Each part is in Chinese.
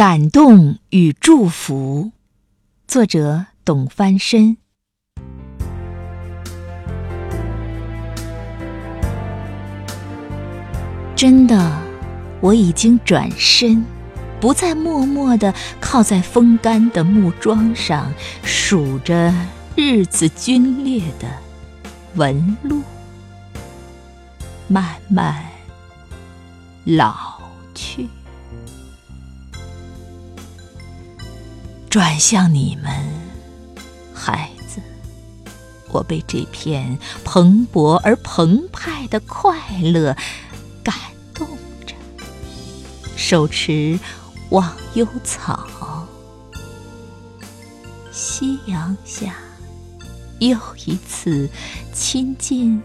感动与祝福，作者董翻身。真的，我已经转身，不再默默地靠在风干的木桩上，数着日子皲裂的纹路，慢慢老。转向你们，孩子，我被这片蓬勃而澎湃的快乐感动着。手持忘忧草，夕阳下又一次亲近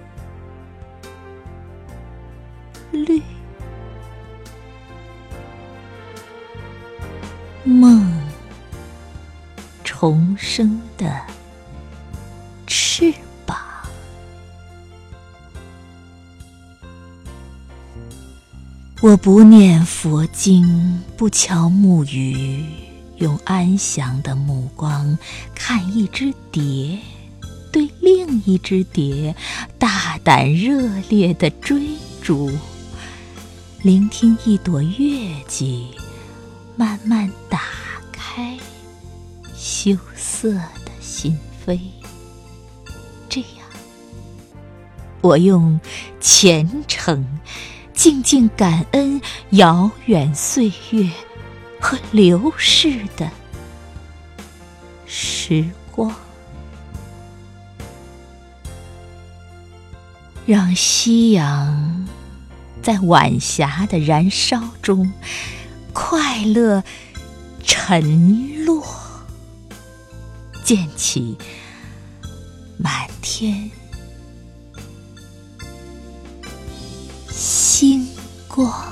绿梦。重生的翅膀，我不念佛经，不敲木鱼，用安详的目光看一只蝶，对另一只蝶大胆热烈的追逐，聆听一朵月季慢慢。羞涩的心扉，这样，我用虔诚、静静感恩遥远岁月和流逝的时光，让夕阳在晚霞的燃烧中快乐沉落。溅起满天星光。